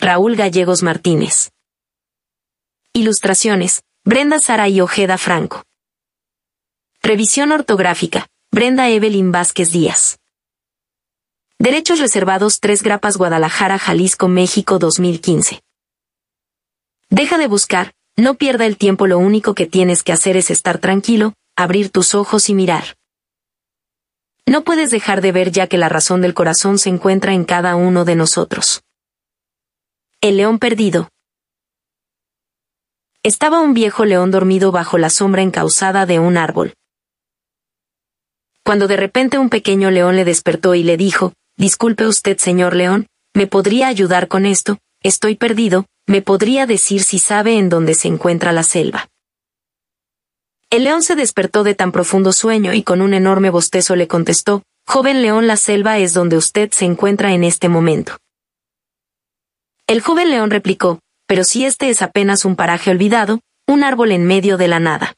Raúl Gallegos Martínez. Ilustraciones, Brenda Sara y Ojeda Franco. Revisión ortográfica, Brenda Evelyn Vázquez Díaz. Derechos reservados 3 Grapas Guadalajara, Jalisco, México 2015. Deja de buscar, no pierda el tiempo, lo único que tienes que hacer es estar tranquilo, abrir tus ojos y mirar. No puedes dejar de ver ya que la razón del corazón se encuentra en cada uno de nosotros. El león perdido. Estaba un viejo león dormido bajo la sombra encausada de un árbol. Cuando de repente un pequeño león le despertó y le dijo, Disculpe usted, señor león, ¿me podría ayudar con esto? Estoy perdido, ¿me podría decir si sabe en dónde se encuentra la selva? El león se despertó de tan profundo sueño y con un enorme bostezo le contestó, Joven león, la selva es donde usted se encuentra en este momento. El joven león replicó, pero si este es apenas un paraje olvidado, un árbol en medio de la nada.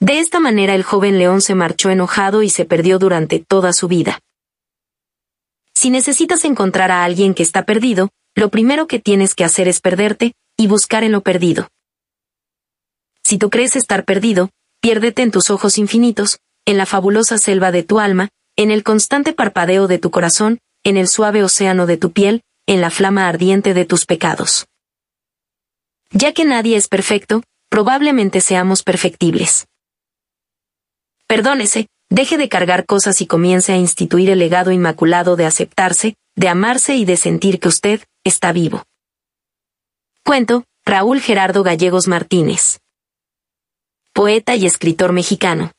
De esta manera el joven león se marchó enojado y se perdió durante toda su vida. Si necesitas encontrar a alguien que está perdido, lo primero que tienes que hacer es perderte, y buscar en lo perdido. Si tú crees estar perdido, piérdete en tus ojos infinitos, en la fabulosa selva de tu alma, en el constante parpadeo de tu corazón, en el suave océano de tu piel, en la flama ardiente de tus pecados. Ya que nadie es perfecto, probablemente seamos perfectibles. Perdónese, deje de cargar cosas y comience a instituir el legado inmaculado de aceptarse, de amarse y de sentir que usted está vivo. Cuento, Raúl Gerardo Gallegos Martínez poeta y escritor mexicano.